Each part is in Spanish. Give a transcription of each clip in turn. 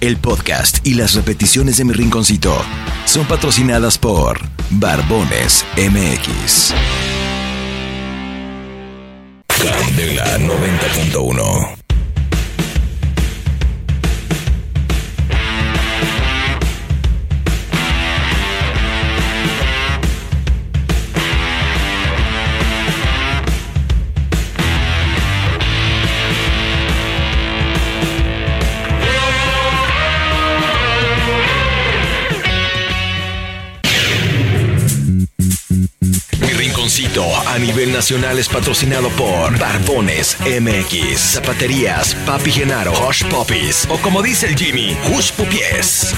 El podcast y las repeticiones de mi rinconcito son patrocinadas por Barbones MX. Candela 90.1 a nivel nacional es patrocinado por Barbones MX, Zapaterías, Papi Genaro, Hush Puppies o como dice el Jimmy, Hush Pupies.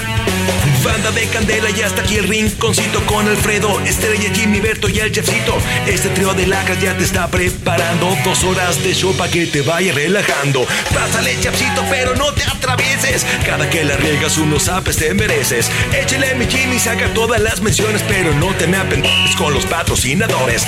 Banda de Candela y hasta aquí el rinconcito con Alfredo, Estrella, Jimmy, Berto y el Chefcito. Este trío de lacras ya te está preparando dos horas de show para que te vaya relajando. Pásale, Chefcito, pero no te atravieses. Cada que la riegas unos apes te mereces. Échale mi Jimmy, saca todas las menciones, pero no te me apendejes con los patrocinadores.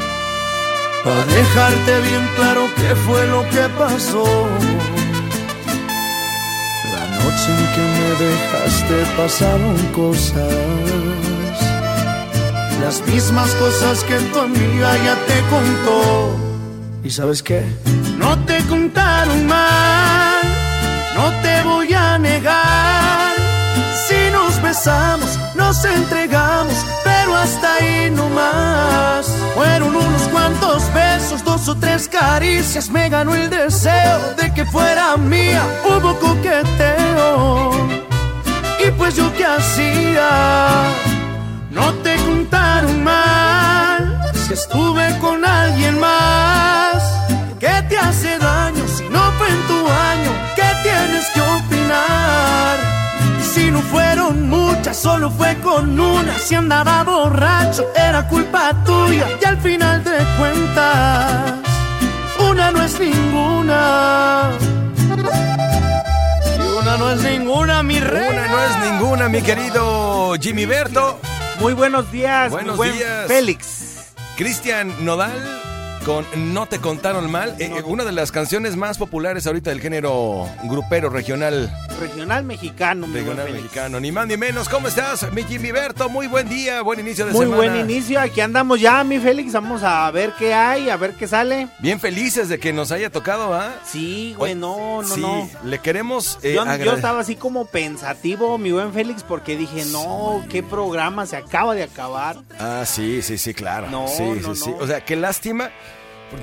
Para dejarte bien claro qué fue lo que pasó. La noche en que me dejaste pasaron cosas. Las mismas cosas que tu amiga ya te contó. ¿Y sabes qué? No te contaron mal, no te voy a negar. Si nos besamos, nos entregamos, hasta ahí no más. Fueron unos cuantos besos, dos o tres caricias, me ganó el deseo de que fuera mía. Hubo coqueteo, y pues yo qué hacía. No te contaron mal, si estuve con alguien más. Fueron muchas, solo fue con una. Si andaba borracho, era culpa tuya. Y al final de cuentas, una no es ninguna. Y una no es ninguna, mi rey. Una no es ninguna, mi querido Jimmy Berto. Muy buenos días, Buenos mi buen días. Félix. Cristian Nodal con No te contaron mal. Eh, una de las canciones más populares ahorita del género grupero regional, Regional mexicano, regional mexicano. Ni más ni menos. ¿Cómo estás, mi Jimmy Berto? Muy buen día, buen inicio de Muy semana. buen inicio, aquí andamos ya, mi Félix. Vamos a ver qué hay, a ver qué sale. Bien felices de que nos haya tocado, ¿ah? Sí, güey, no, no, sí, no. le queremos eh, Yo, estaba así como pensativo, mi buen Félix, porque dije, no, qué programa se acaba de acabar. Ah, sí, sí, sí, claro. No, sí, no, sí, sí. no. O sea, qué lástima.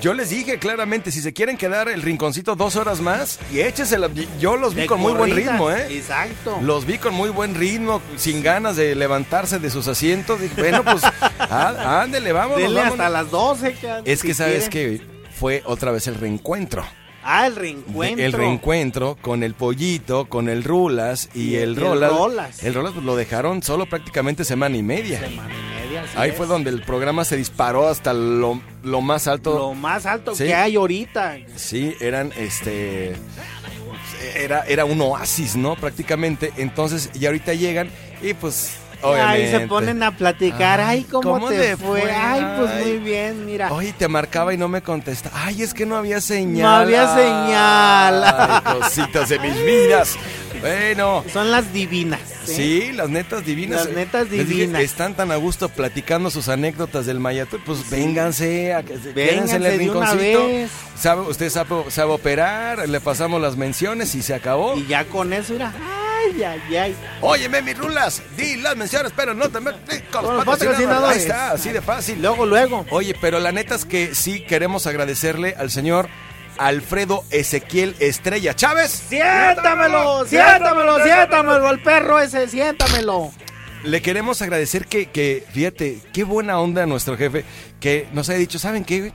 Yo les dije claramente, si se quieren quedar el rinconcito dos horas más, y échesela. Yo los vi De con muy buen ritmo, ¿eh? Exacto. Los vi con muy buen ritmo, sin ganas de levantarse de sus asientos. Dije, bueno, pues, á- ándele, vámonos, vámonos. hasta las 12. que- Es que sabes que fue otra vez el reencuentro. Ah, el reencuentro. El reencuentro con el pollito, con el rulas y, Y el el rolas. Rolas. El rolas pues, lo dejaron solo prácticamente semana y media. Semana y media, así Ahí es. fue donde el programa se disparó hasta lo, lo más alto. Lo más alto Sí. que hay ahorita. Sí, eran este. Era, era un oasis, ¿no? Prácticamente. Entonces, y ahorita llegan y pues. Obviamente. Ahí se ponen a platicar. Ay, ¿cómo, ¿cómo te te fue? fue? Ay, pues muy bien, mira. Oye, te marcaba y no me contesta. Ay, es que no había señal. No había señal. Ay, cositas de mis vidas. Bueno. Son las divinas. ¿eh? Sí, las netas divinas. Las netas Les dije, divinas. están tan a gusto platicando sus anécdotas del Mayatur. Pues vénganse, a Vénganse en el rinconcito. Sabe, usted sabe, sabe operar, le pasamos las menciones y se acabó. Y ya con eso, mira. Ay, Ay, ay. Óyeme, mis rulas, di las menciones, pero no te metas con los los patrocinadores. Ahí está, así de fácil. Luego, luego. Oye, pero la neta es que sí queremos agradecerle al señor Alfredo Ezequiel Estrella Chávez. Siéntamelo, siéntamelo, siéntamelo, el perro ese, siéntamelo. Le queremos agradecer que, que, fíjate, qué buena onda nuestro jefe, que nos ha dicho, ¿saben qué?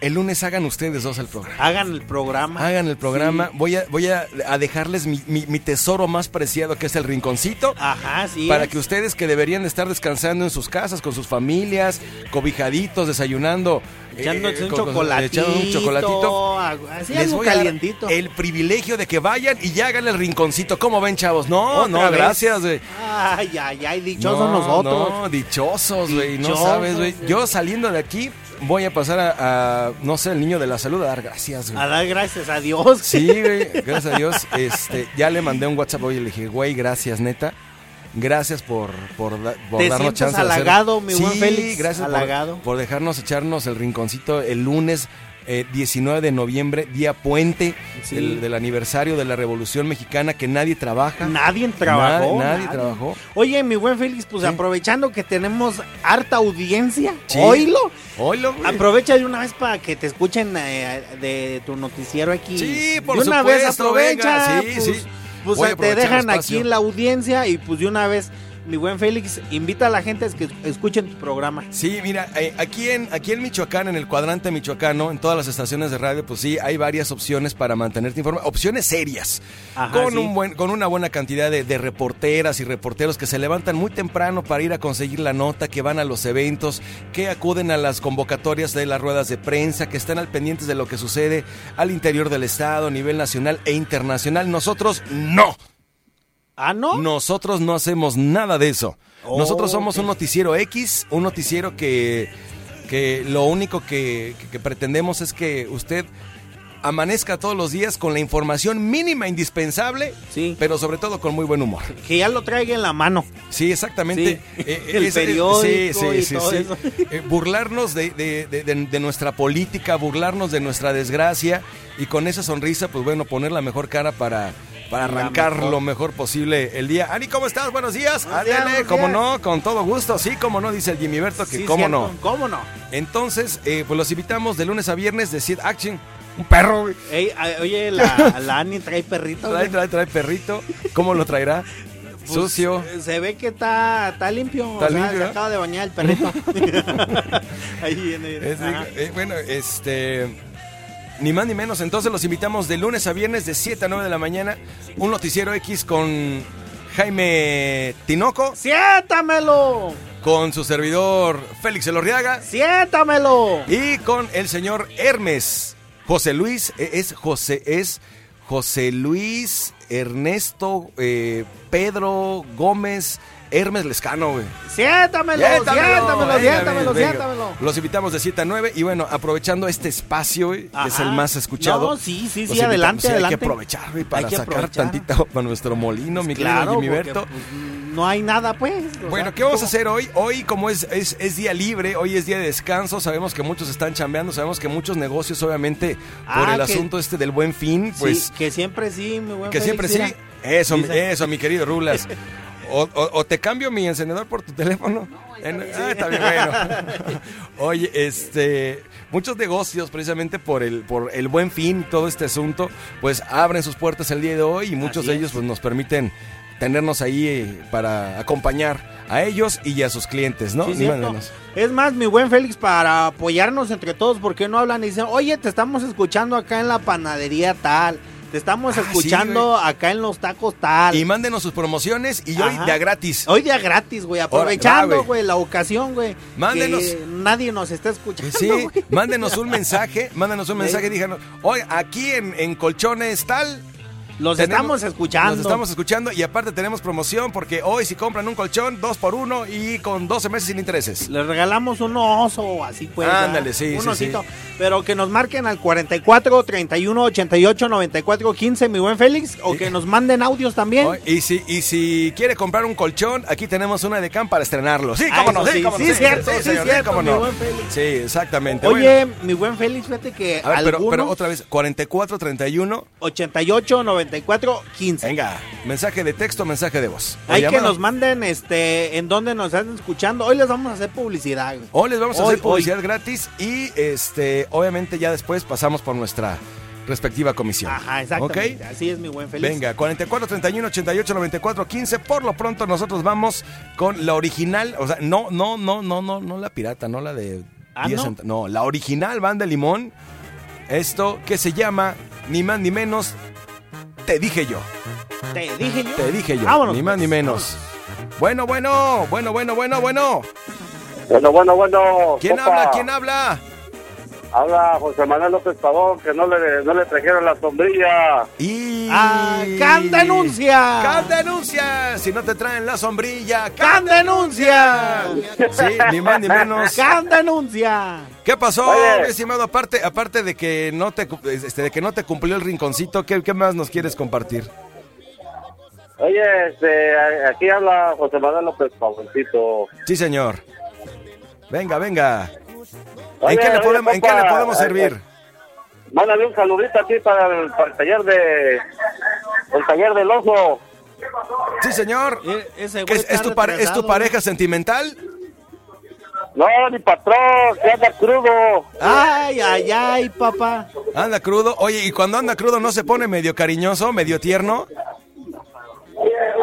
El lunes hagan ustedes dos el programa. Hagan el programa. Hagan el programa. Voy, a, voy a, a dejarles mi, mi- mi tesoro más preciado, que es el rinconcito. Ajá, sí. Para es. que ustedes que deberían estar descansando en sus casas, con sus familias, cobijaditos, desayunando, Echándose eh, un con- con- chocolatito. echando un chocolatito. Así Les algo voy a dar calientito. el privilegio de que vayan y ya hagan el rinconcito. ¿Cómo ven, chavos? No, no, vez. gracias, güey. Ay, ay, ay, dichosos no, nosotros. No, dichosos, güey. No sabes, güey. güey. Yo saliendo de aquí voy a pasar a, a, no sé, el niño de la salud a dar gracias, güey. A dar gracias a Dios. Sí, güey, gracias a Dios. Este, ya le mandé un WhatsApp hoy y le dije, güey, gracias, neta. Gracias por, por, por Te darnos chance de hacer- halagado, mi buen Sí, Félix, gracias por- halagado. Por, dejarnos echarnos el rinconcito el lunes eh, 19 de noviembre, día puente Sí. del, del aniversario de la Revolución Mexicana, que nadie trabaja. Nadie trabajó. Nadie- nadie trabajó. Oye, mi buen Félix, pues Sí. aprovechando que tenemos harta audiencia, Sí. oílo. Oílo, güey. Aprovecha de una vez para que te escuchen eh, de tu noticiero aquí. Sí, por de una vez supuesto, aprovecha. venga, sí, pues, sí. Pues Voy a te dejan aquí en la audiencia y pues de una vez, mi buen Félix, invita a la gente a que escuchen tu programa. Sí, mira, eh, aquí en aquí en Michoacán, en el cuadrante michoacano, en todas las estaciones de radio, pues sí, hay varias opciones para mantenerte informado, opciones serias, Ajá, con sí. un buen, con una buena cantidad de, de reporteras y reporteros que se levantan muy temprano para ir a conseguir la nota, que van a los eventos, que acuden a las convocatorias de las ruedas de prensa, que están al pendientes de lo que sucede al interior del estado, a nivel nacional e internacional. Nosotros no. Ah, ¿no? Nosotros no hacemos nada de eso. Oh, Nosotros somos ok. un noticiero X, un noticiero que, que lo único que- que pretendemos es que usted amanezca todos los días con la información mínima indispensable, Sí. pero sobre todo con muy buen humor. Que ya lo traiga en la mano. Sí, exactamente. Sí. El periódico y todo eso. Eh, burlarnos de, de- de- de- de nuestra política, burlarnos de nuestra desgracia y con esa sonrisa, pues bueno, poner la mejor cara para, para arrancar mejor. lo mejor posible el día. Ani, ¿cómo estás? Buenos días. Cómo días. no, con todo gusto. Sí, cómo no, dice el Jimmy Berto, que Sí, cómo cierto. no. ¿Cómo no? Entonces, eh, pues los invitamos de lunes a viernes de 7 Action. Un perro, güey. Ey, oye, la, la Ani trae perrito. Trae, trae, trae perrito. ¿Cómo lo traerá? Pues, Sucio. eh, Se ve que está, está limpio. Está o sea, limpio, se acaba de bañar el perrito. Ahí viene. Es eh, bueno, este. Ni más ni menos. Entonces los invitamos de lunes a viernes de 7 a 9 de la mañana. Un noticiero X con Jaime Tinoco, ¡Siéntamelo! con su servidor Félix Elorriaga ¡Siéntamelo! y con el señor Hermes. José Luis, eh, es José, es José Luis Ernesto eh, Pedro Gómez Hermes Lescano, güey. ¡Siéntamelo! ¡Siéntamelo! ¡Siéntamelo! venga. ¡Siéntamelo! Los invitamos de 7 a 9 y bueno, aprovechando este espacio, güey, que es el más escuchado. No, sí, sí, sí, adelante. Sí, Hay adelante. que aprovechar, güey, para Hay sacar aprovechar. tantito para nuestro molino, mi querido Claro, Jimmy porque, Berto. pues, no hay nada, pues. Bueno, sea, ¿qué vamos a hacer hoy? Hoy, como es, es, es día libre, hoy es día de descanso, sabemos que muchos están chambeando, sabemos que muchos negocios, obviamente, por Ah, el que- asunto este del buen fin, pues Sí, que siempre sí, mi buen que siempre Félix, sí. mira. Eso, mi- Dice- eso, mi querido Rulas. O, o- o te cambio mi encendedor por tu teléfono. En- ah, está bien, bueno. Oye, este, muchos negocios, precisamente por el, por el buen fin, todo este asunto, pues abren sus puertas el día de hoy y muchos Así de ellos pues nos permiten tenernos ahí eh, para acompañar a ellos y a sus clientes, ¿no? Sí, Ni más menos. Es más, mi buen Félix, para apoyarnos entre todos, porque no hablan y dicen, oye, te estamos escuchando acá en la panadería tal, te estamos Ah, sí, escuchando acá en los tacos tal. Y mándenos sus promociones y hoy de a gratis. Hoy día gratis, güey, aprovechando, güey. güey, la ocasión, güey. Mándenos. que nadie nos está escuchando. Sí, güey. mándenos un mensaje, mándenos un mensaje y díganos, oye, aquí en, en Colchones tal, Los tenemos- estamos escuchando. Los estamos escuchando y aparte tenemos promoción porque hoy si compran un colchón, dos por uno y con 12 meses sin intereses. Les regalamos un oso así pues. Ándale, sí, Un sí, osito. Pero que nos marquen al 44 31 88 94 15, mi buen Félix. O que nos manden audios también. Oye, Y si, y si quiere comprar un colchón, aquí tenemos una de Cam para estrenarlo. Sí, Ah, cómo no, sí, sí, cómo no. sí, cierto, sí, señor, cierto, cómo mi no. buen Félix. Sí, exactamente. Oye, mi buen Félix, fíjate que Bueno, a ver, pero, algunos pero otra vez, 44, 31. 88 94 4415. Venga, mensaje de texto, mensaje de voz. Hay que nos manden este en dónde nos están escuchando. Hoy les vamos a hacer publicidad. güey. Hoy les vamos a hacer publicidad gratis y este, obviamente ya después pasamos por nuestra respectiva comisión. Ajá, exactamente. ¿Ok? Así es mi buen feliz. Venga, 44 31 88 94 15. Por lo pronto nosotros vamos con la original, o sea, no, no, no, no, no, no la pirata, no la de Ah, 10 ¿no? no, la original banda Limón. Esto que se llama ni más ni menos Te dije yo. Te dije yo. Te dije yo. Vámonos, ni más ni pues, menos. Bueno, bueno, bueno, bueno, bueno, bueno. Bueno, bueno, bueno. ¿Quién habla? ¿Quién habla? Habla José Manuel López Pavón, que no le, no le trajeron la sombrilla. Y. Ah, ¡Can denuncia! ¡Can denuncia! Si no te traen la sombrilla, ¡Can denuncia! Sí, ni más ni menos. ¡Can denuncia! ¿Qué pasó, Oye. mi estimado? Aparte, aparte de que no te este, de que no te cumplió el rinconcito, ¿qué, qué más nos quieres compartir? Oye, este, aquí habla José Manuel López Pavoncito. Sí, señor. Venga, venga. Oye, ¿En qué le oye, podemos, ¿en qué le compa, podemos eh, servir? Mándale un saludito aquí para el, para el taller de... El taller del oso. Sí, señor. E- Ese ¿Qué güey es, tu ¿Es tu pareja sentimental? No, mi patrón, que anda crudo. Ay, ay, ay, papá. Anda crudo. Oye, ¿y cuando anda crudo no se pone medio cariñoso, medio tierno?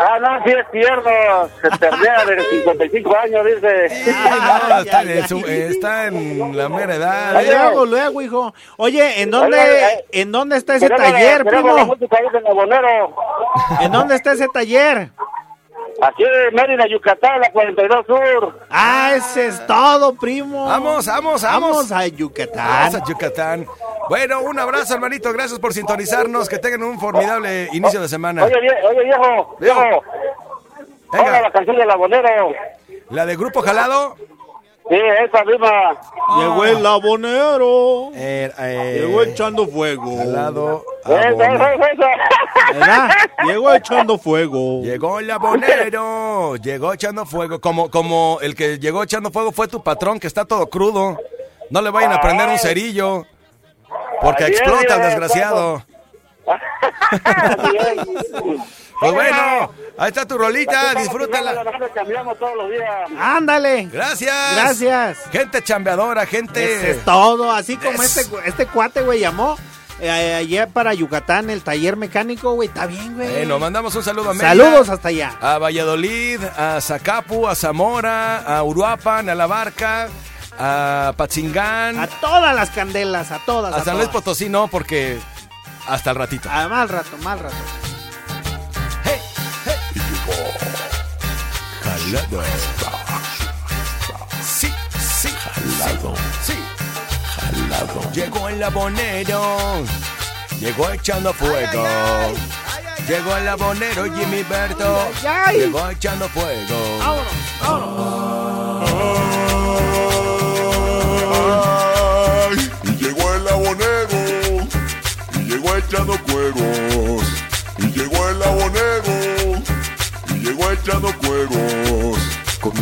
Ah, no, sí es tierno. Se perdea de 55 años, dice. No, está, en su- ay. está en la mera edad. Luego, luego, hijo. Oye, ¿en dónde, Oye, ¿en dónde está ese taller, primo? ¿En dónde está ese taller? Aquí en Mérida, Yucatán, la 42 Sur. Ah, ese es todo, primo. Vamos, vamos, vamos. Vamos a Vamos Yucatán. a Yucatán. Bueno, un abrazo, hermanito. Gracias por sintonizarnos. Que tengan un formidable inicio de semana. Oye, oye viejo, viejo. Ponga la Venga, canción del abonero. la de Grupo Jalado. Sí, esa misma. Llegó el abonero. Eh, eh, Llegó echando fuego. Jalado. Esa, esa, esa. ¿Verdad? Llegó echando fuego. Llegó el abonero, llegó echando fuego, como, como el que llegó echando fuego fue tu patrón que está todo crudo. No le vayan a prender un cerillo, porque explota el desgraciado. Pues bueno, ahí está tu rolita, disfrútala. cambiamos todos los días. Ándale. Gracias. Gracias. Gente chambeadora, gente. es todo. Así como Es- este, este cuate, güey, llamó eh, ayer para Yucatán, el taller mecánico, güey. Está bien, güey. Bueno, mandamos un saludo a Mérida, Saludos hasta allá. a Valladolid, a Zacapu, a Zamora, a Uruapan, a La Barca, a Patzingán, A todas las candelas, a todas. a A San Luis. Potosí no, porque hasta el ratito. A mal rato, mal rato. Jalado. Sí, sí. Jalado. Sí. Jalado. Llegó el abonero. Llegó echando fuego. Llegó el abonero Jimmy Berto. Llegó echando fuego. Vámonos, vámonos.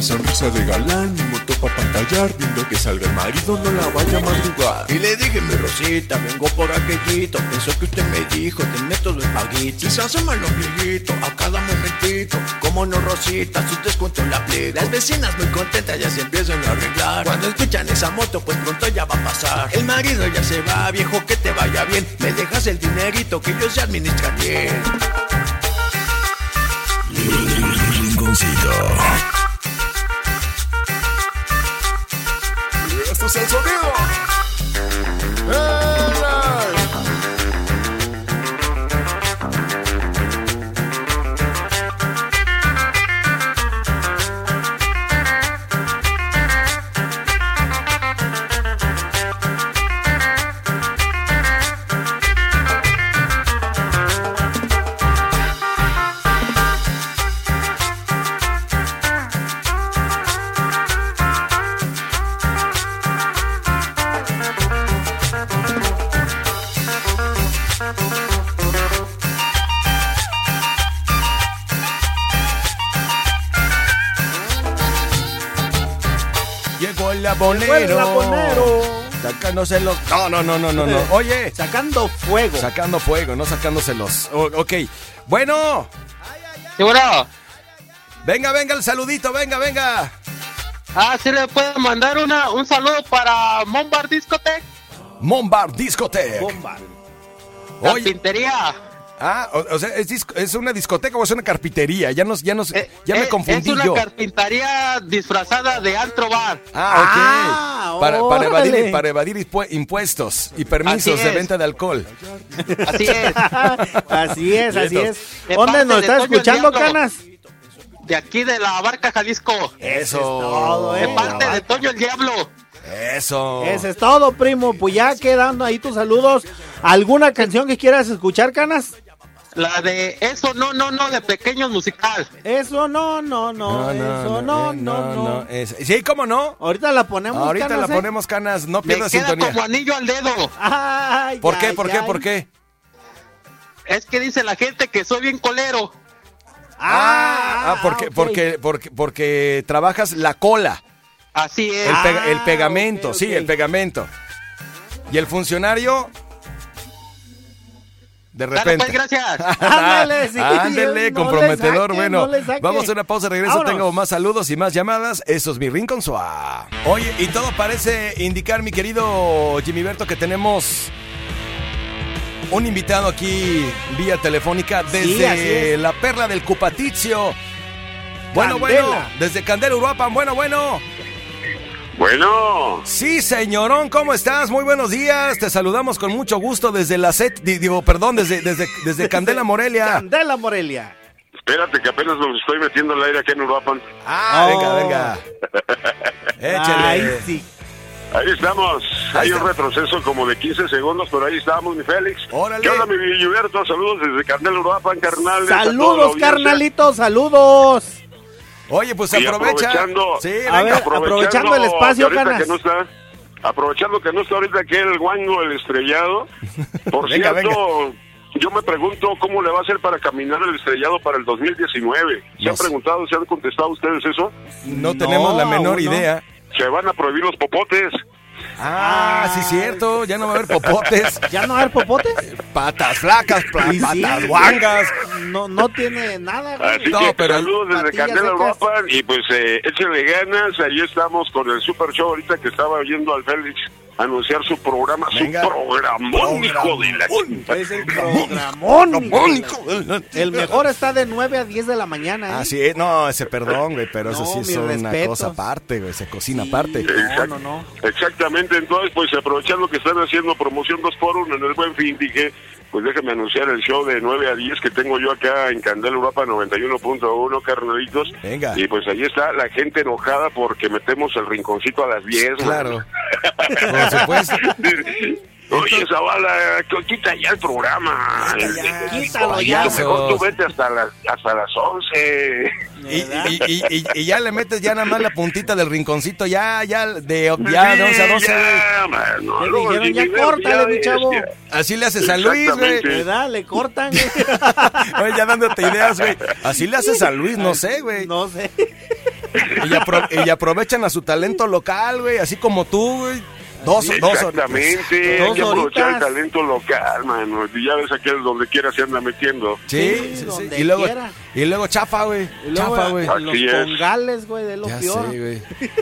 Sonrisa de galán, mi moto pa' pantallar, viendo que salga el marido, no la vaya a madrugar. Y le dije, mi Rosita, vengo por aquellito. Pensó que usted me dijo, te meto los paguitos. Y se asoma los plieguitos a cada momentito. Como no, Rosita, sus descuentos la aplico. Las vecinas muy contentas ya se empiezan a arreglar. Cuando escuchan esa moto, pues pronto ya va a pasar. El marido ya se va, viejo, que te vaya bien. Me dejas el dinerito que yo se administra bien. Rinconcito. ¡Este es el sonido! Abonero. abonero. Sacándoselos. No, no, no, no, no, no. Oye. Sacando fuego. Sacando fuego, no sacándoselos. O- ok. Bueno. Sí, bueno. Venga, venga el saludito, venga, venga. Ah, sí le puedo mandar una, un saludo para Mombar Discotech. Mombar Discotech. Bomba. Oye. Carpintería. Ah, o, o sea, ¿es, disco- ¿es una discoteca o es una carpintería? Ya nos, ya nos, Eh, ya me eh, confundí Es una yo. carpintería disfrazada de antro bar. Ah, ok. Ah, para, para evadir, para evadir impue- impuestos y permisos de venta de alcohol. Así es. así es, así es. De ¿Dónde nos de estás escuchando. Canas? De aquí de la Barca, Jalisco. Eso. todo, De eh. parte de Toño el Diablo. Eso. Ese es todo, primo. Pues ya quedando ahí tus saludos. ¿Alguna canción que quieras escuchar, Canas? La de Eso no, no, no, de pequeños musical. Eso no, no, no, eso no, eh, no, no. es- sí, ¿cómo no? Ahorita la ponemos, Ahorita Canas, la ¿eh? ponemos canas, no Me pierdas queda sintonía. como anillo al dedo. Ay, ¿Por qué? ay, ¿Por qué? ay. ¿Por qué? Es que dice la gente que soy bien colero. Ah, ah, porque, ok. porque, porque, porque trabajas la cola, Así es. el, Ah, el pegamento, sí, el pegamento. Y el funcionario, de Dale, repente. pues, gracias. Ándale, sí, Ándele, no le comprometedor. saque, bueno, no vamos a una pausa, regreso. Vámonos. Tengo más saludos y más llamadas. Eso es mi Rincón Suá. Oye, y todo parece indicar, mi querido Jimmy Berto, que tenemos un invitado aquí vía telefónica desde es. la perla del Cupaticio. Bueno, Candela. bueno, desde Candela, Uruapan. Bueno, bueno. Bueno, Sí, señorón, ¿cómo estás? Muy buenos días. Te saludamos con mucho gusto desde la set, di- digo, perdón, desde, desde, desde Candela, Morelia. Candela Morelia. espérate que apenas nos estoy metiendo al aire aquí en Uruapan. Ah, venga, Oh. venga. Échale. Ay, sí. Ahí estamos. Ahí Hay un retroceso como de 15 segundos, pero ahí estamos, mi Félix. Órale. ¿Qué onda, mi Gilberto? Saludos desde Candela, Uruapan, carnal. Saludos, carnalitos, saludos. Oye, pues aprovecha. aprovechando, Sí, A venga. ver, aprovechando el espacio, Canas. que no está, aprovechando que no está ahorita aquí el guango, el estrellado. Por Venga, cierto, yo me pregunto cómo le va a hacer para caminar el estrellado para el 2019. ¿Se No han sé. preguntado, se han contestado ustedes eso? No, No, tenemos la menor idea. Se van a prohibir los popotes. Ah, sí, cierto. Ya no va a haber popotes. ¿Ya no va a haber popotes? Patas flacas, sí. patas guangas. No, no tiene nada, güey. Así No, que pero- saludos desde Candela. Uruapan y pues eh, échenle ganas. Ahí estamos con el Super Show ahorita que estaba oyendo al Félix anunciar su programa, Venga. su programón, hijo de la. Es el. El mejor está de 9 a 10 de la mañana, ¿eh? Así es, no, ese perdón, güey, pero eso sí es una cosa aparte, güey, se cocina aparte. No, no, no. Exactamente, entonces pues aprovechando que están haciendo promoción 2 por 1 en el Buen Fin, dije, pues déjame anunciar el show de 9 a 10 que tengo yo acá en Candela Europa 91.1, carnalitos. Venga. Y pues ahí está la gente enojada porque metemos el rinconcito a las 10. Claro. Por supuesto. Oye, Zavala, quita ya el programa. Quítalo Oye, ya. Mejor tú vete hasta las, hasta las 11. Y, y, y, y- y ya le metes ya nada más la puntita del rinconcito, ya, ya, de, ya de 11 a 12, güey. Ya, mano, Le luego dijeron, ya córtale, mi chavo. Así le hace San Luis, güey. ¿Verdad? Le cortan. güey. Oye, ya dándote ideas, güey. Así le hace San Luis, no sé, güey. No sé. Y, apro- y aprovechan a su talento local, güey, así como tú, güey. Dos, dos Exactamente, Dos hay que aprovechar el talento local, mano. Y ya ves aquel donde quiera se anda metiendo. Sí, Sí, sí, sí. donde Y luego, y luego chafa, güey. Chafa, güey. los es. congales, güey, de lo Ya peor. sé.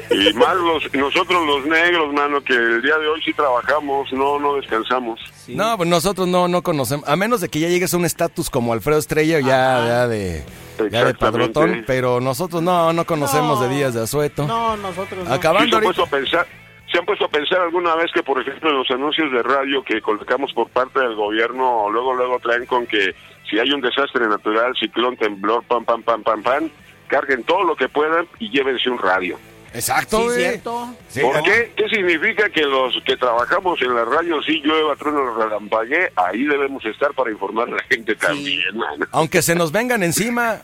Y más los, nosotros los negros, mano, que el día de hoy sí trabajamos, no, no descansamos. Sí. No, pues nosotros no, no conocemos, a menos de que ya llegues a un estatus como Alfredo Estrella, ya, ya de, ya de padrotón, pero nosotros no, no conocemos No. de días de asueto. No, nosotros no. Acabando ¿Sí se, han ahorita. puesto a pensar, ¿Se han puesto a pensar alguna vez que, por ejemplo, en los anuncios de radio que colocamos por parte del gobierno, luego, luego traen con que si hay un desastre natural, ciclón, temblor, pam, pam, pam, pam, pam, carguen todo lo que puedan y llévense un radio? Exacto, Sí, cierto. Sí, ¿Por qué? ¿Qué significa que los que trabajamos en la radio, si llueva, trueno, relampaguee, ahí debemos estar para informar a la gente también, mano? Aunque se nos vengan encima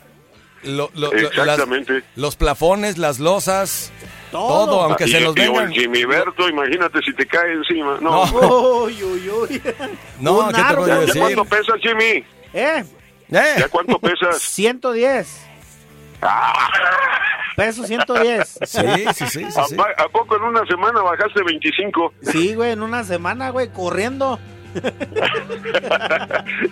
lo- lo- lo- las- Exactamente. los plafones, las losas, todo, Todo. aunque Y- se y o vengan. el Jimmy Berto, imagínate si te cae encima. No, No. Uy, uy, uy. No, ¿qué te puedo ¿Ya, decir? cuánto pesas, Jimmy? ¿Eh? Eh, ¿Ya cuánto pesas? 110. Peso 110. Sí, sí, sí, sí. ¿A, sí. pa- a poco en una semana bajaste 25? Sí, güey, en una semana, güey, corriendo.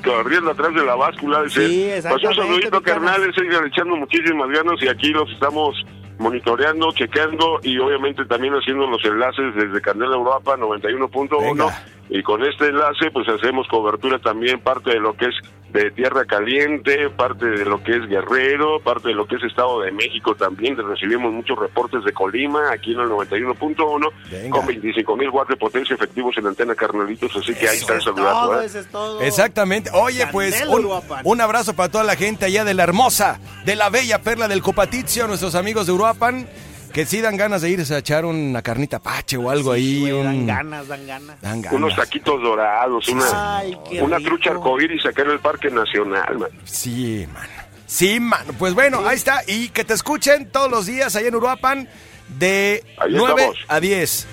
corriendo atrás de la báscula. de Sí, ser. Pues un exactamente, saludito, carnales, sigan echando muchísimas ganas y aquí los estamos monitoreando, checando y obviamente también haciendo los enlaces desde Candela Europa 91.1 Venga. y con este enlace pues hacemos cobertura también parte de lo que es de Tierra Caliente, parte de lo que es Guerrero, parte de lo que es Estado de México también, recibimos muchos reportes de Colima aquí en el 91.1 Venga. con 25 mil watts de potencia efectivos en antena carnalitos, así que ahí está el saludazo. Exactamente. Oye, pues un, un abrazo para toda la gente allá de la hermosa, de la bella perla del Copatizio, nuestros amigos de Uruapan, que sí dan ganas de irse a echar una carnita pache o algo ahí. Güey, un- Dan ganas, dan ganas. Dan ganas. Unos taquitos dorados, una, Ay, una rico. trucha arcoíris acá en el Parque Nacional, man. Sí, mano. Sí, mano. Pues bueno, ahí está. Y que te escuchen todos los días allá en Uruapan de Ahí 9 estamos. a 10.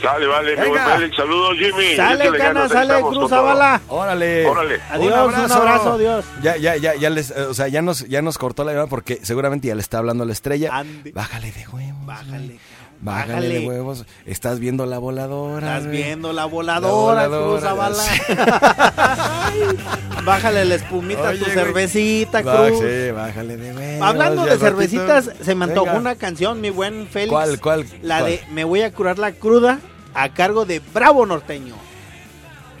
Sale, vale, mi Venga. buen Félix, saludos Jimmy. Sale, Cana, sale, estamos con Cruz todo. Zavala. Órale. Órale. Adiós, un abrazo, adiós. Ya, ya, ya, ya les, eh, o sea, ya nos, ya nos cortó la llamada porque seguramente ya le está hablando la estrella. Ande. Bájale de huevos. Bájale, Bájale, de huevos. Estás viendo la voladora. Estás güey. viendo la voladora, La voladora, Cruz sí. Bájale la espumita a tu güey. cervecita, Cruz. sí, bájale de huevos. Hablando de ratito. cervecitas, se me antojó una canción, mi buen Félix. ¿Cuál, cuál, La cuál? de Me voy a curar la cruda a cargo de Bravo Norteño.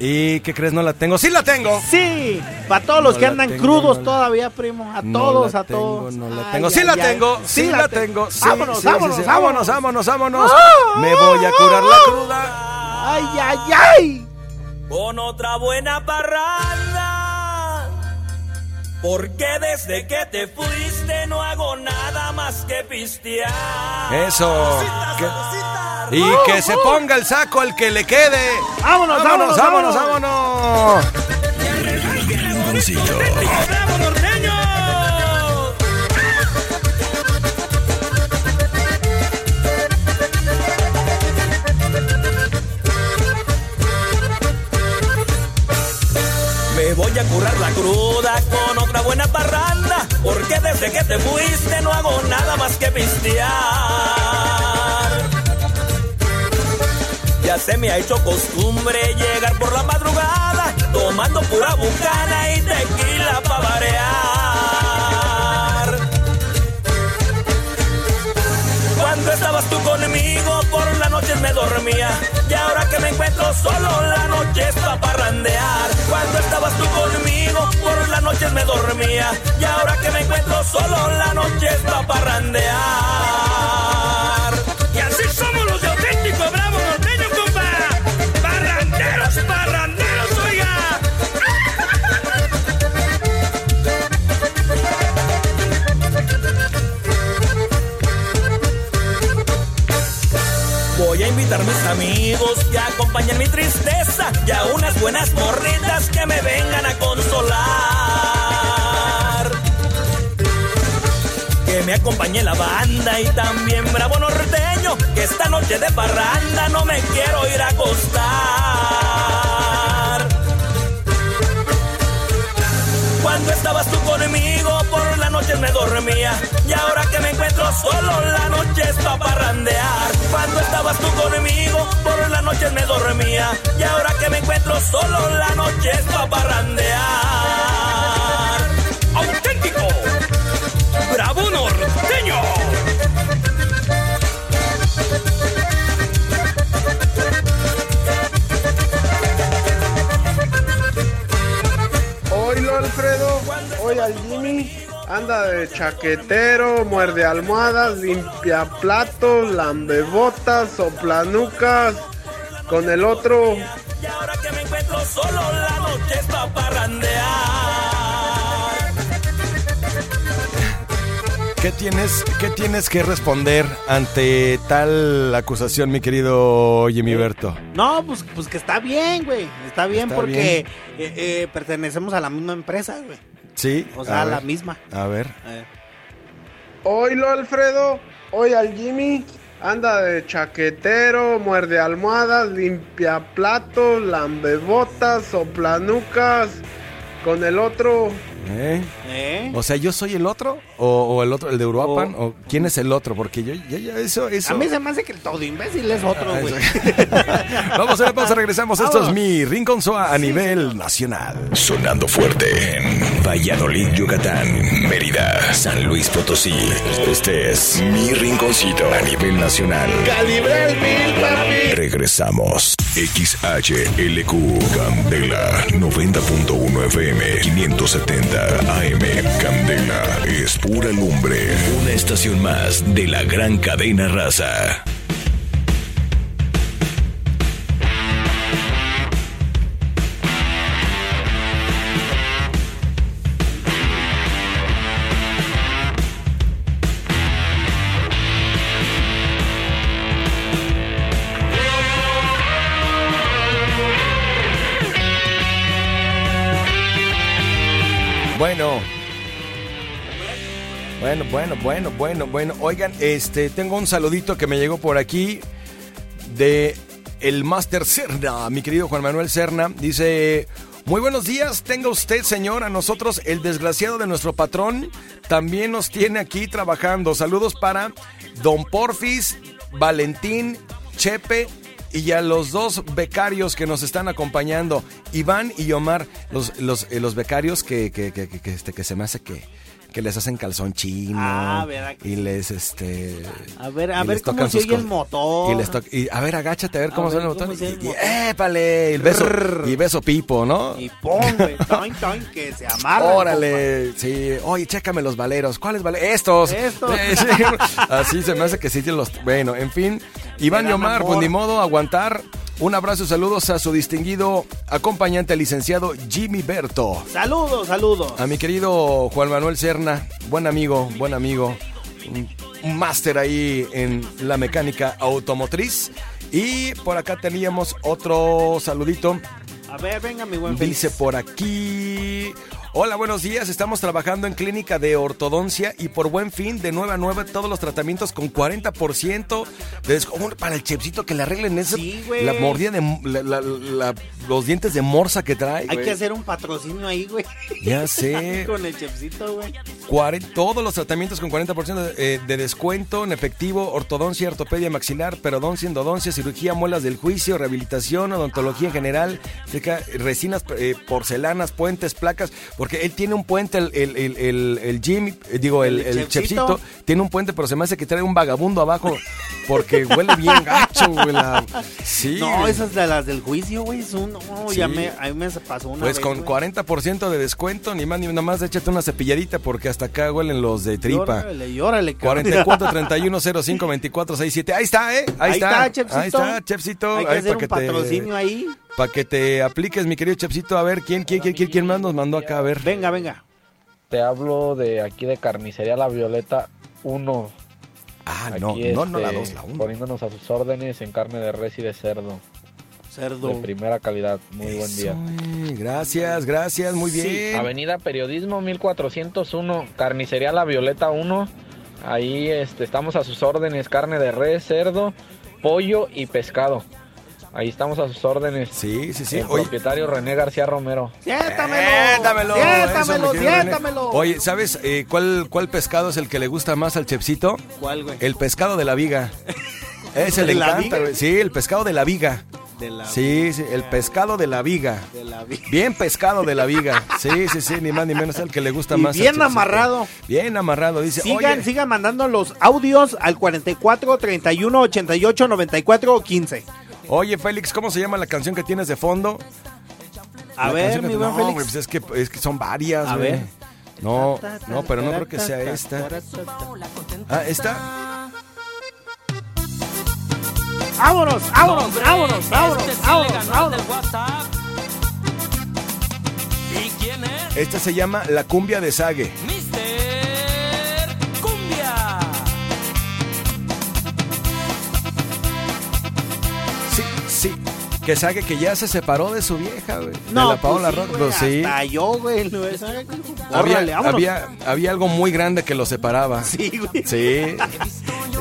¿Y qué crees? No la tengo. ¡Sí la tengo! Sí, para todos los No que la andan tengo, crudos no la- todavía, primo. A No todos, la a tengo, todos. No la Ay, tengo. Sí ay, la ay. tengo. Sí la te- tengo. Sí, vámonos, sí, sí, vámonos, sí. vámonos, vámonos, vámonos, vámonos. Me voy a curar la cruda. Ay, ay, ay. con otra buena parranda. Porque desde que te fuiste no hago nada más que pistear. Eso. Que- y que se ponga el saco al que le quede. Vámonos, vámonos, vámonos, vámonos. vámonos. Rinconcito. Voy a curar la cruda con otra buena parranda, porque desde que te fuiste no hago nada más que pistear. Ya se me ha hecho costumbre llegar por la madrugada, tomando pura bucana y tequila para variar. Cuando estabas tú conmigo, por las noches me dormía. Y ahora que me encuentro solo, la noche es pa' parrandear. Cuando estabas por las noches me dormía. Y ahora que me encuentro solo, la noche es pa' parrandear. Amigos que acompañen mi tristeza y a unas buenas morritas que me vengan a consolar. Que me acompañe la banda y también Bravo Norteño, que esta noche de parranda no me quiero ir a acostar. Cuando estabas tú conmigo, por las noches me dormía. Y ahora que me encuentro solo, la noche es pa' parrandear. Cuando estabas tú conmigo, por las noches me dormía. Y ahora que me encuentro solo, la noche es pa' parrandear. ¡Auténtico! ¡Bravo norteño! Oilo Alfredo, hoy al Jimmy anda de chaquetero, muerde almohadas, limpia platos, lambebotas, soplanucas, con el otro Y ahora que me encuentro solo, la noche es pa' parrandear. ¿Qué tienes, ¿Qué tienes que responder ante tal acusación, mi querido Jimmy Berto? No, pues, pues que está bien, güey. Está bien Está porque eh, eh, pertenecemos a la misma empresa, güey. Sí. O sea, a la ver, misma. A ver. Oilo Alfredo, hoy al Jimmy anda de chaquetero, muerde almohadas, limpia platos, lambebotas, soplanucas, con el otro ¿Eh? ¿Eh? O sea, ¿yo soy el otro? ¿O, o el otro, el de Uruapan? ¿O quién es el otro? Porque yo, ya, ya, eso, eso... A mí se me hace que el todo imbécil es otro, Ah, güey. Vamos a ver, pausa, regresamos. Esto es mi Rincón Soa a nivel nacional. Sonando fuerte en Valladolid, Yucatán, Mérida, San Luis Potosí. Este es mi rinconcito a nivel nacional. Calibre el mil, papi. Regresamos. XHLQ Candela 90.1 FM 570 AM Candela es pura lumbre. Una estación más de la gran cadena raza. Bueno. Bueno, bueno, bueno, bueno, bueno. Oigan, este, tengo un saludito que me llegó por aquí de el Master Cerna, mi querido Juan Manuel Cerna. Dice, muy buenos días, tenga usted, señor, a nosotros, el desgraciado de nuestro patrón, también nos tiene aquí trabajando. Saludos para Don Porfis, Valentín, Chepe y a los dos becarios que nos están acompañando, Iván y Omar, los, los, eh, los becarios que, que, que, que, que, este, que se me hace que, que les hacen calzón chino Ah, ¿verdad y les este A ver, a y ver cómo tocan se sus oye el motor. y les y, a ver agáchate a ver cómo suena el ¿cómo motor oye el y, y- épale el beso y beso pipo no Y pon, güey, toin, toin, que se amarra. Órale, sí. Oye, chécame los valeros. ¿Cuáles valeros? Estos. Estos. Eh, sí. Así se me hace que sí tienen los. Bueno, en fin. Iván y dan Omar, amor. pues ni modo, aguantar. Un abrazo y saludos a su distinguido acompañante, licenciado Jimmy Berto. Saludos, saludos. A mi querido Juan Manuel Serna, buen amigo, buen amigo. Un, máster ahí en la mecánica automotriz. Y por acá teníamos otro saludito. A ver, venga, mi buen. Dice por aquí. Hola, buenos días. Estamos trabajando en clínica de ortodoncia y por buen fin, de 9 a 9, todos los tratamientos con 40% de descuento. Para el chepsito que le arreglen esa. güey. La mordida de. la- la- la- los dientes de morsa que trae. Hay güey. que hacer un patrocinio ahí, güey. Ya sé. Con el chefcito, güey. Todos los tratamientos con 40% de, eh, de descuento en efectivo, ortodoncia, ortopedia maxilar, perodoncia, endodoncia, cirugía, muelas del juicio, rehabilitación, odontología en general, resinas, eh, porcelanas, puentes, placas, porque él tiene un puente, el, el, el, el- el Jimmy, eh, digo, el, ¿El chefcito? tiene un puente, pero se me hace que trae un vagabundo abajo, porque huele bien gacho, güey. la- Sí. No, esas de las del juicio, güey. Es un. No, ya Sí. me, a mí me pasó una Pues vez, con güey. 40% de descuento, ni más ni nada más, échate una cepilladita porque hasta acá huelen los de tripa. órale, y órale, cabrón. 44 31 05 24 67. Ahí está, ¿eh? Ahí, Ahí está. está, Chefcito. Ahí está, Chefcito. Hay que Ahí hacer un te- patrocinio ahí. Para que te apliques, mi querido Chefcito. A ver, ¿quién, quién, quién, quién, quién más nos mandó acá? A ver. Venga, venga. Te hablo de aquí de Carnicería La Violeta 1. Ah, no, no, no la dos, la uno. Poniéndonos a sus órdenes en carne de res y de cerdo. Cerdo. De primera calidad. Muy buen día. Sí, Gracias, gracias, muy bien. Avenida Periodismo 1401, Carnicería La Violeta 1. Ahí este, estamos a sus órdenes, carne de res, cerdo, pollo y pescado. Ahí estamos a sus órdenes. Sí, sí, sí. El Oye. propietario René García Romero. Siéntamelo. Siéntamelo, Siéntamelo, René. siéntamelo. Oye, ¿sabes eh, cuál, cuál pescado es el que le gusta más al Chefcito? ¿Cuál, güey? El pescado de la viga. Ese le ¿De la encanta, viga? güey. Sí, el pescado de la viga. De la Sí, sí, el pescado de la viga. De la vi- Bien pescado de la viga. Sí, sí, sí, ni más ni menos el que le gusta Y más. bien amarrado. Bien amarrado, dice. Sigan, oye, sigan mandando los audios al 44 31 88 94 15. Oye, Félix, ¿cómo se llama la canción que tienes de fondo? A La ver, que- mi buen no, Félix. güey, pues es que, es que son varias, A ver. No, no, pero no creo que sea esta. Ah, esta. Vámonos, vámonos, vámonos, vámonos, Este vámonos, vámonos. del WhatsApp. ¿Y quién es? Esta se llama La Cumbia de Sague. Que Sague que ya se separó de su vieja, güey. No, de la Paola pues sí, Rock. pues sí. Hasta yo, güey. no, Había, había, había algo muy grande que los separaba. Sí, güey. Sí.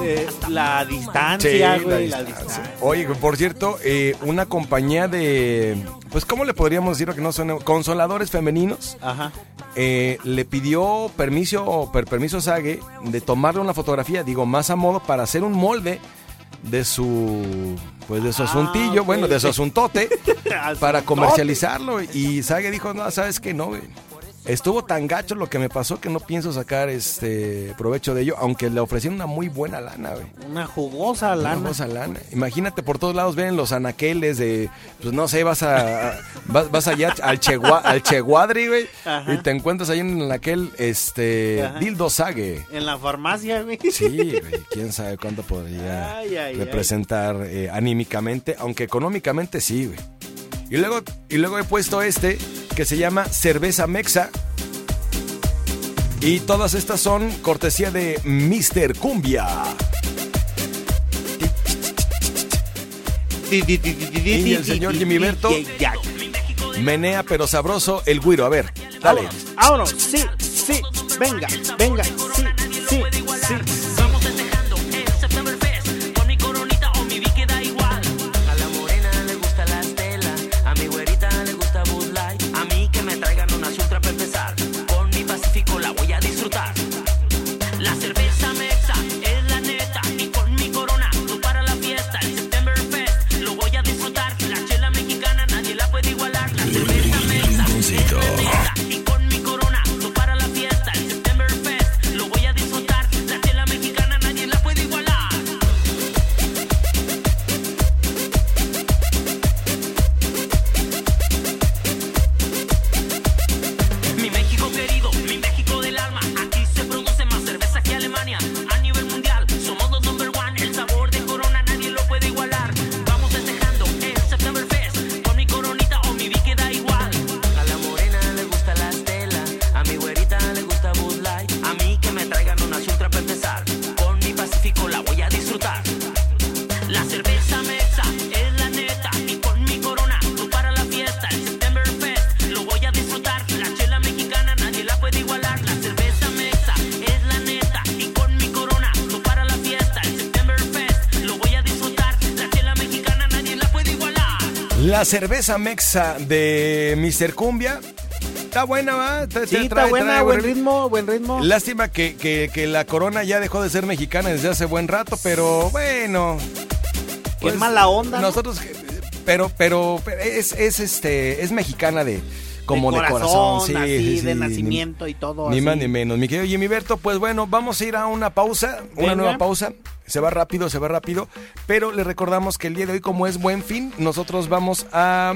Eh, la Sí, distancia, la güey. La distancia. distancia. Oye, por cierto, eh, una compañía de, pues, ¿cómo le podríamos decir que no son consoladores femeninos? Ajá. eh, le pidió permiso, per- permiso a Sage de tomarle una fotografía, digo, más a modo para hacer un molde de su pues de su asuntillo, ok. bueno, de su asuntote para comercializarlo y Sage dijo, "No, sabes que no, güey. Estuvo tan gacho lo que me pasó que no pienso sacar este provecho de ello, aunque le ofrecieron una muy buena lana, güey. Una jugosa Una lana. jugosa lana. Imagínate por todos lados ven los anaqueles de pues no sé, vas a, vas, vas allá al Chegua, al Cheguadri, güey, Ajá. y te encuentras ahí en aquel este Ajá. Dildo Sage. En la farmacia, güey. Sí, güey, quién sabe cuánto podría Ay, ay, representar eh, anímicamente, aunque económicamente sí, güey. Y luego, y luego he puesto este que se llama Cerveza Mexa. Y todas estas son cortesía de Mr. Cumbia. Y el señor Jimmy Berto menea pero sabroso el güiro. A ver, dale. Vámonos, sí, sí, venga, venga, sí, sí, sí. La cerveza mexa de Mr. Cumbia. Está buena, ¿va? Sí, está trae- buena, trae buen buen ritmo, buen ritmo. Lástima que, que- que la corona ya dejó de ser mexicana desde hace buen rato, pero bueno. pues, Qué mala onda, ¿no? Nosotros, pero, pero, pero es, es este, es mexicana de, como de corazón, corazón, sí, así, sí, de nacimiento y todo. Ni así. más ni menos. Mi querido Jimmy Berto, pues bueno, vamos a ir a una pausa, una nueva pausa. Se va rápido, se va rápido. Pero le recordamos que el día de hoy, como es buen fin, nosotros vamos a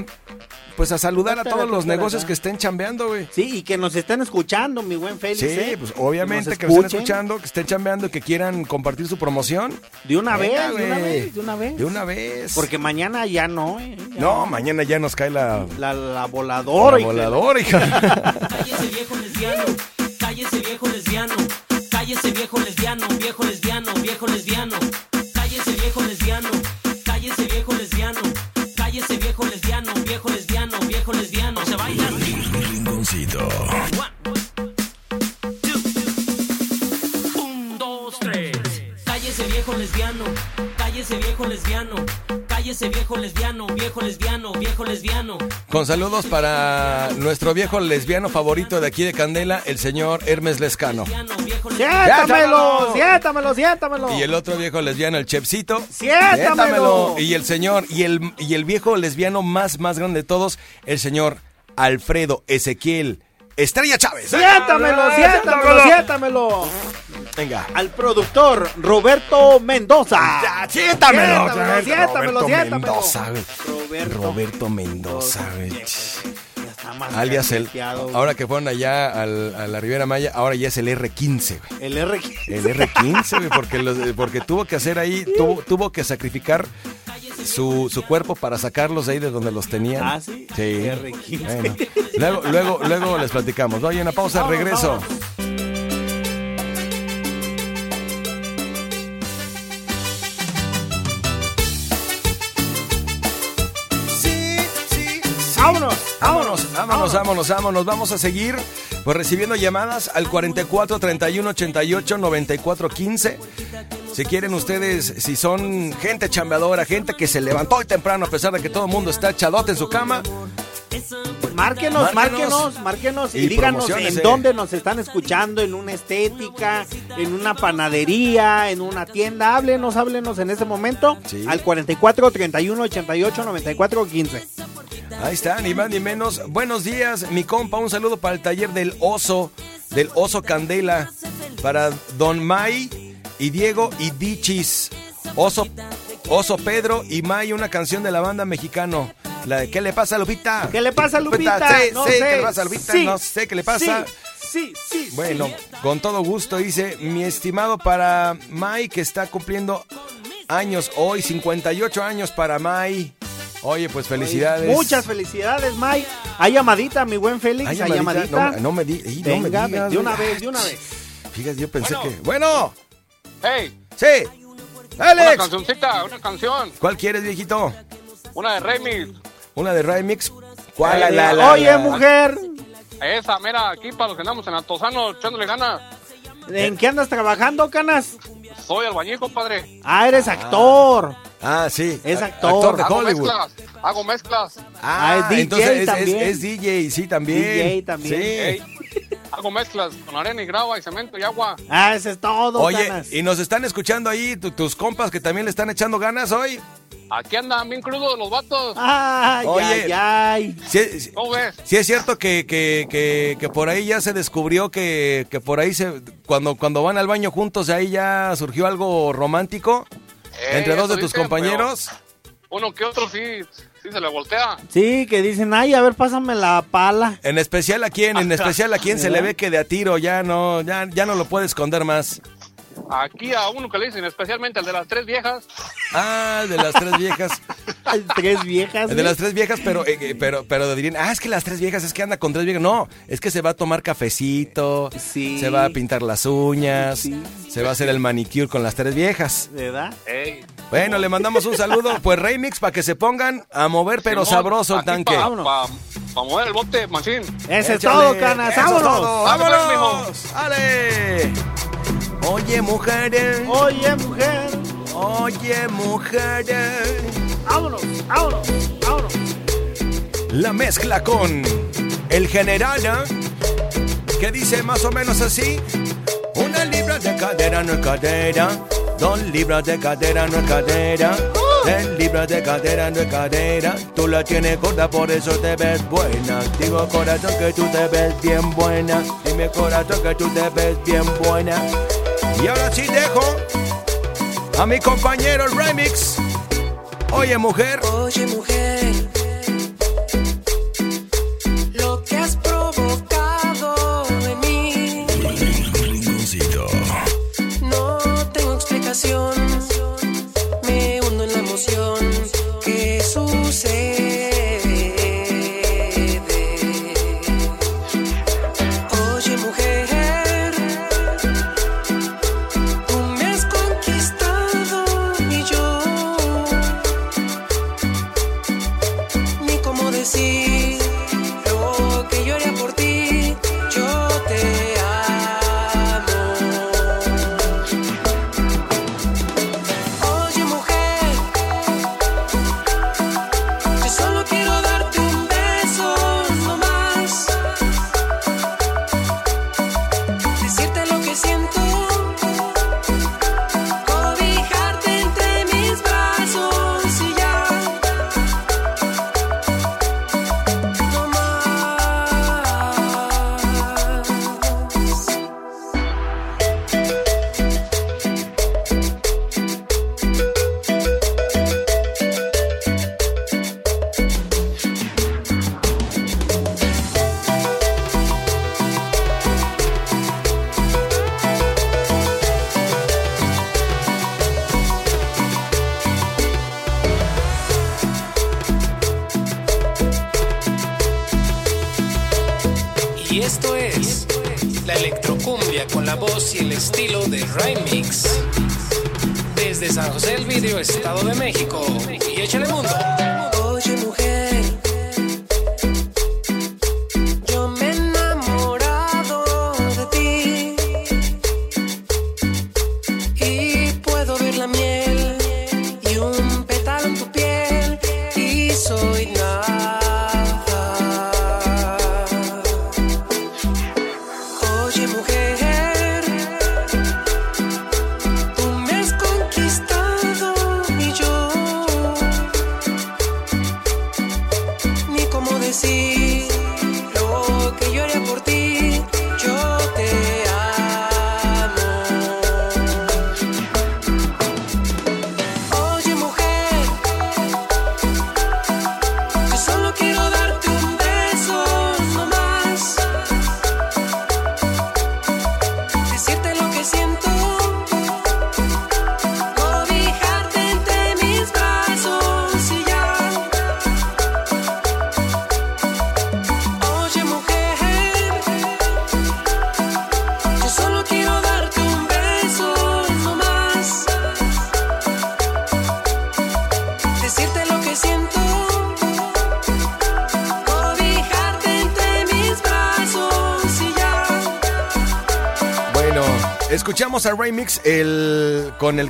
pues a saludar a todos los negocios que estén chambeando, güey. Sí, y que nos estén escuchando, mi buen Félix. Sí, ¿eh? pues obviamente nos que, nos estén escuchando, que estén chambeando, que quieran compartir su promoción. De una Venga, vez, de una güey. vez, de una vez. De una vez. Porque mañana ya no, ¿eh? Ya No, mañana ya nos cae la, La, la voladora. la hija. voladora, hija. Cállese viejo lesbiano, cállese viejo lesbiano, cállese viejo lesbiano, viejo lesbiano, viejo lesbiano, cállese viejo lesbiano, cállese viejo lesbiano, cállese viejo lesbiano, viejo lesbiano, viejo lesbiano, se baila. Rinconcito. Un, dos, tres. Cállese viejo lesbiano, cállese viejo lesbiano, cállese viejo lesbiano, viejo lesbiano, viejo lesbiano. Con saludos para nuestro viejo lesbiano favorito de aquí de Candela, el señor Hermes Lescano. Siéntamelo, siéntamelo, siéntamelo. Y el otro viejo lesbiano, el Chepsito. Siéntamelo. Y el señor, y el, y el viejo lesbiano más, más grande de todos, el señor Alfredo Ezequiel Estrella Chávez. Siéntamelo, siéntamelo, siéntamelo. Venga. Al productor Roberto Mendoza. Ya, siéntamelo. Siéntamelo, siéntamelo, Roberto siéntamelo. Mendoza, güey. Roberto. Roberto Mendoza, güey. Ya está más Alias el. Ahora que fueron allá al- a la Riviera Maya, ahora ya es el R15, güey. El R. El R15, güey, porque, los- porque tuvo que hacer ahí, tuvo, tuvo que sacrificar su, su cuerpo para sacarlos de ahí de donde los tenían. Ah, ¿sí? Sí. R15. Bueno, luego, luego, luego les platicamos. Oye, una pausa, Vámonos, regreso. Vámonos, vámonos, vámonos, vámonos. Vamos a seguir pues recibiendo llamadas al 44 31 88 94 15. Si quieren ustedes, si son gente chambeadora, gente que se levantó hoy temprano a pesar de que todo el mundo está echadote en su cama, Márquenos, Márquenos. márquenos, márquenos y, Y díganos en eh. dónde nos están escuchando, en una estética, en una panadería, en una tienda. Háblenos, háblenos en este momento al 44 31 88 94 15. Ahí está, ni más ni menos. Buenos días, mi compa. Un saludo para el taller del oso, del oso Candela. Para Don May y Diego y Dichis. Oso, oso Pedro y May, una canción de la banda mexicano. La de ¿Qué le pasa a Lupita? ¿Qué le pasa a Lupita? Sí, No sí, sé. ¿qué le pasa a Lupita? Sí. No sé qué le pasa. Sí, sí, sí. Bueno, con todo gusto dice mi estimado para May que está cumpliendo años hoy, 58 años para May. Oye, pues felicidades. Muchas felicidades, Mike. Hay llamadita, mi buen Félix. Hay llamadita. No, no me di- ey, no me digas, de una vez, de una vez. Fíjate, yo pensé Bueno. que. ¡Bueno! Hey, ¡Sí! una ¡Alex! cancioncita, una canción. ¿Cuál quieres, viejito? Una de Remix. ¿Una de Remix? ¿Cuál? Eh, La, la, Oye, la. mujer, Esa, mira, aquí para los que andamos en Altozano echándole ganas. ¿en qué andas trabajando, Canas? Soy albañil, compadre. Ah, eres actor. Ah, sí. Es actor. Actor de hago Hollywood. mezclas, hago mezclas. Ah, Ah, es DJ entonces es, es- también. es DJ, sí, también. DJ también. Sí. Hago mezclas con arena y grava y cemento y agua. Ah, eso es todo, Oye, y nos están escuchando ahí tu- tus compas que también le están echando ganas hoy. Aquí andan bien crudos los vatos. Ay, Oye. ay, ay. Sí, ¿Cómo ves? sí es cierto que, que, que, que por ahí ya se descubrió que, que por ahí se cuando, cuando van al baño juntos ahí ya surgió algo romántico entre dos de tus dicen, compañeros. Uno que otro sí, sí se le voltea. Sí, que dicen, ay, a ver, pásame la pala. En especial a quién, en especial a quién se le ve que de a tiro ya no, ya, ya no lo puede esconder más. Aquí a uno que le dicen, especialmente el de las tres viejas. Ah, el de las tres viejas. Tres viejas. El de las tres viejas, pero, eh, eh, pero, pero dirían, ah, es que las tres viejas, es que anda con tres viejas. No, es que se va a tomar cafecito, Sí. se va a pintar las uñas, Sí. se va a hacer el manicure con las tres viejas. ¿Verdad? Ey, Bueno, le mandamos un saludo, pues remix para que se pongan a mover, pero Simón, sabroso el tanque. Pa, Vámonos. pa- pa mover el bote, machín. Ese es todo, Canas. ¡Vámonos! todo, Dale, pues, ¡Vámonos! ¡Ale! Oye, mujeres, Oye, mujer. oye, mujeres. Vámonos, vámonos, vámonos. La mezcla con el general, ¿eh? que dice más o menos así. Una libra de cadera no es cadera. Dos libras de cadera no es cadera. Tres libras de cadera no es cadera. Tú la tienes gorda, por eso te ves buena. Digo corazón que tú te ves bien buena. Dime corazón que tú te ves bien buena. Y ahora sí dejo a mi compañero el remix. Oye mujer. Oye mujer,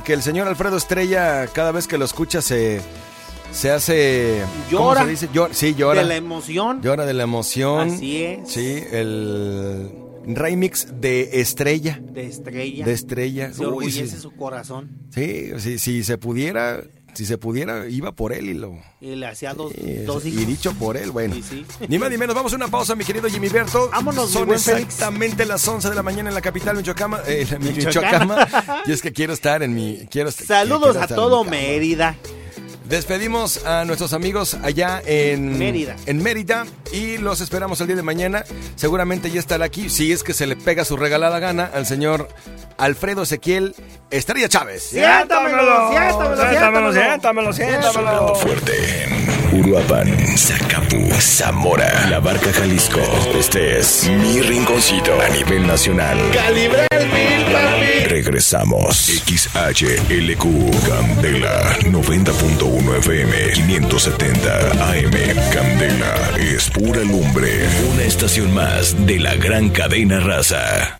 con el que el señor Alfredo Estrella cada vez que lo escucha se se hace ¿cómo Llora. se dice? Llora- sí, llora. De la emoción. Llora de la emoción. Así es. Sí, el remix de Estrella. De estrella. De Estrella. Se Uy, orgullece sí. su corazón. Sí, si, si se pudiera, si se pudiera, iba por él y lo. Y le hacía dos, y- dos y hijos. dicho por él, bueno. Sí, sí. Ni más ni menos, vamos a una pausa, mi querido Jimmy Berto. Vámonos, Son Félix. exactamente las 11 de la mañana en la capital Michoacama. Eh. Michoacama. y es que quiero estar en mi. Quiero, Saludos quiero a todo. Mérida. Despedimos a nuestros amigos allá en Mérida. En Mérida y los esperamos el día de mañana. Seguramente ya estará aquí, si es que se le pega su regalada gana al señor Alfredo Ezequiel Estrella Chávez. Siéntamelo, siéntamelo, siéntamelo. Fuerte Uruapan, Zacapu, Zamora, La Barca, Jalisco. Este es mi rinconcito a nivel nacional. Mil, papi. Regresamos. XHLQ Candela 90.1 FM 570 AM Candela es pura lumbre. Una estación más de la gran cadena raza.